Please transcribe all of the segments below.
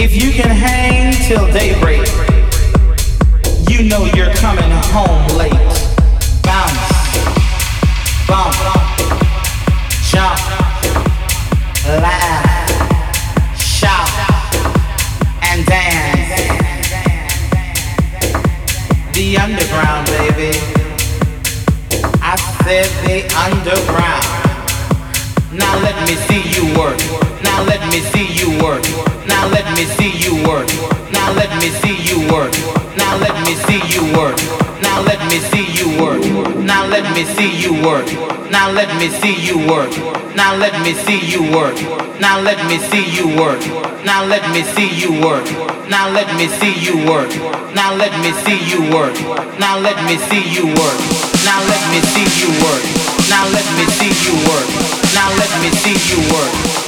If you can hang till daybreak, you know you're coming home late. Bounce, bump, jump, laugh, shout, and dance. The underground, baby. I said the underground. Now let me see you work. Now let me see you work. Now let me see you work. Now let me see you work. Now let me see you work. Now let me see you work. Now let me see you work. Now let me see you work. Now let me see you work. Now let me see you work. Now let me see you work. Now let me see you work. Now let me see you work. Now let me see you work. Now let me see you work.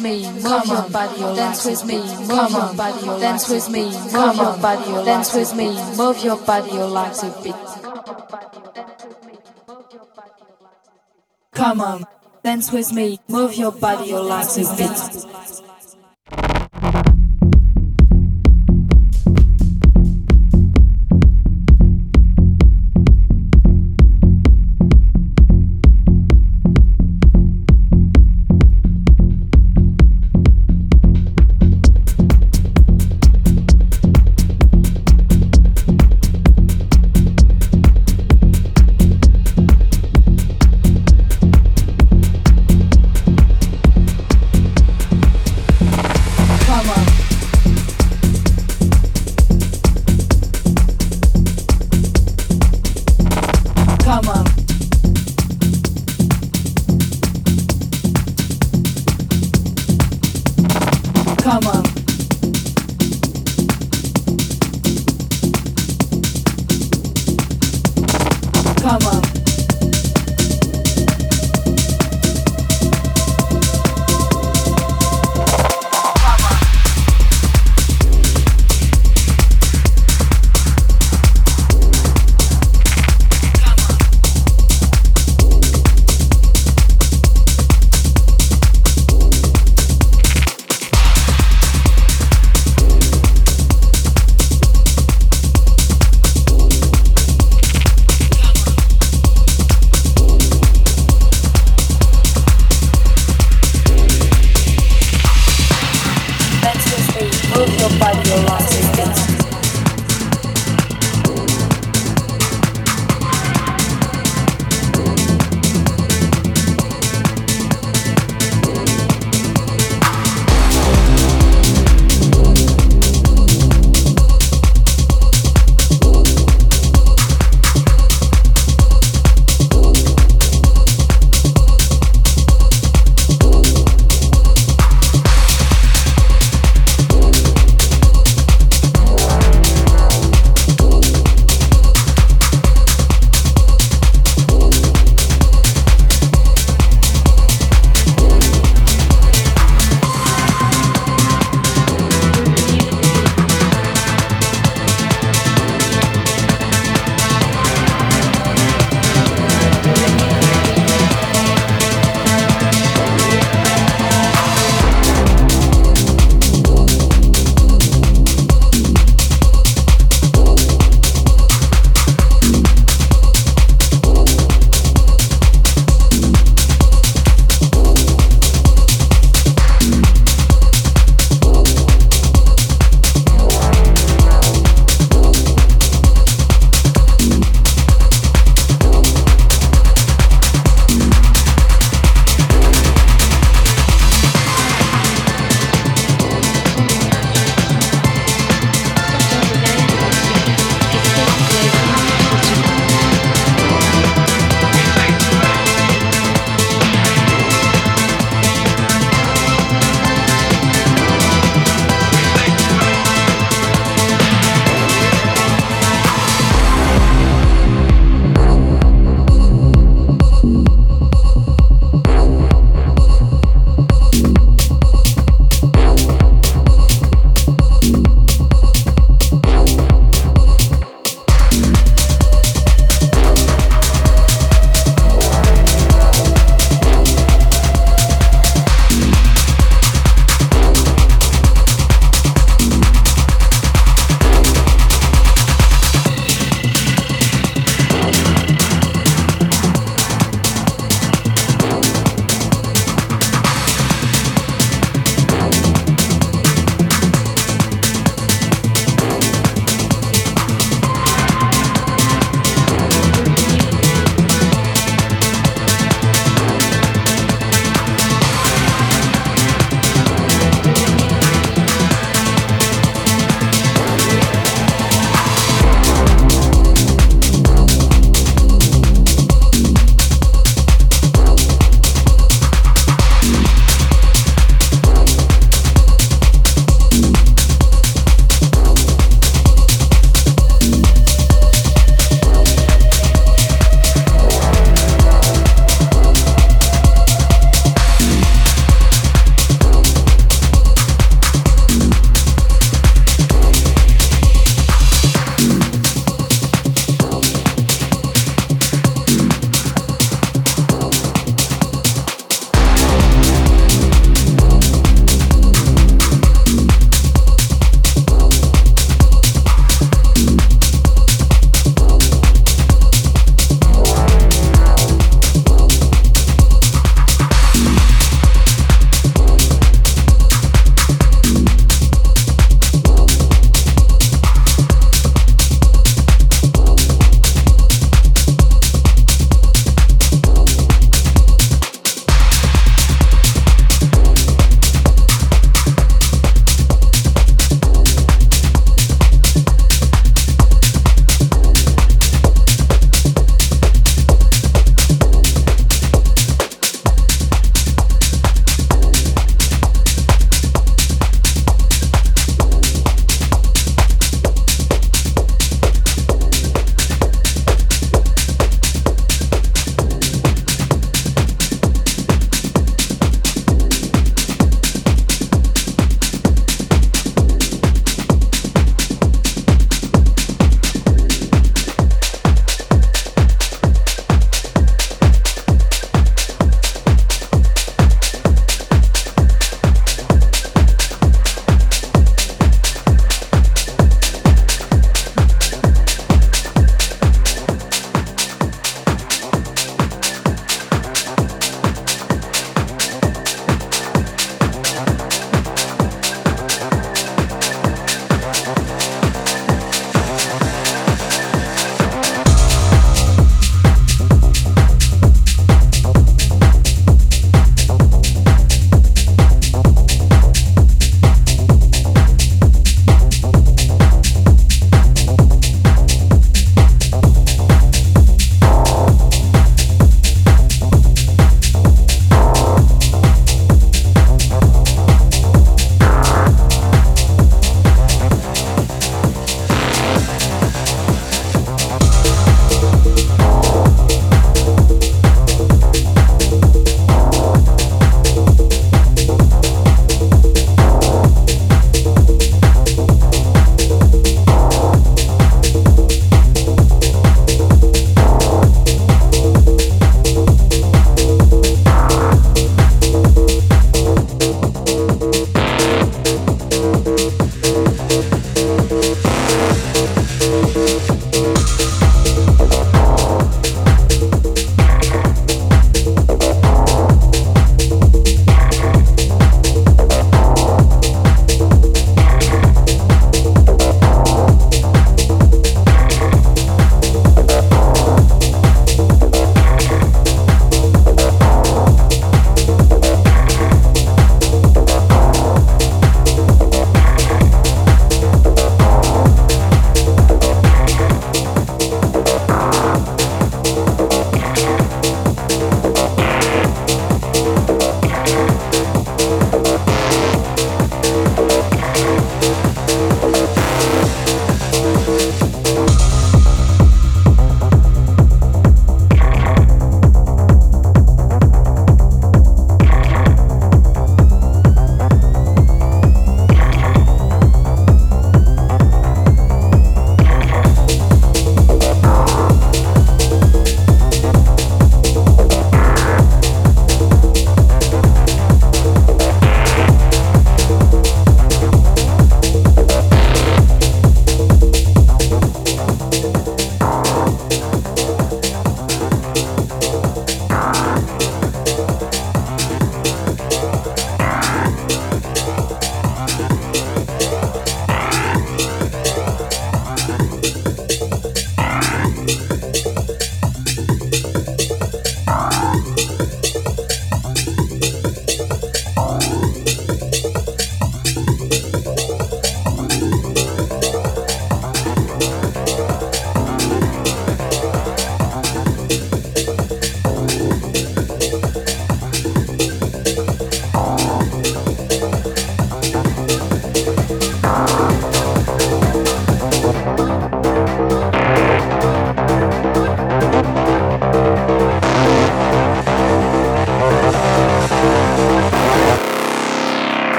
With me, move your body, dance with me, move your body, dance with me, move your body, dance with me, move your body, you like to beat. Come on, dance with me, move your body, you like to beat.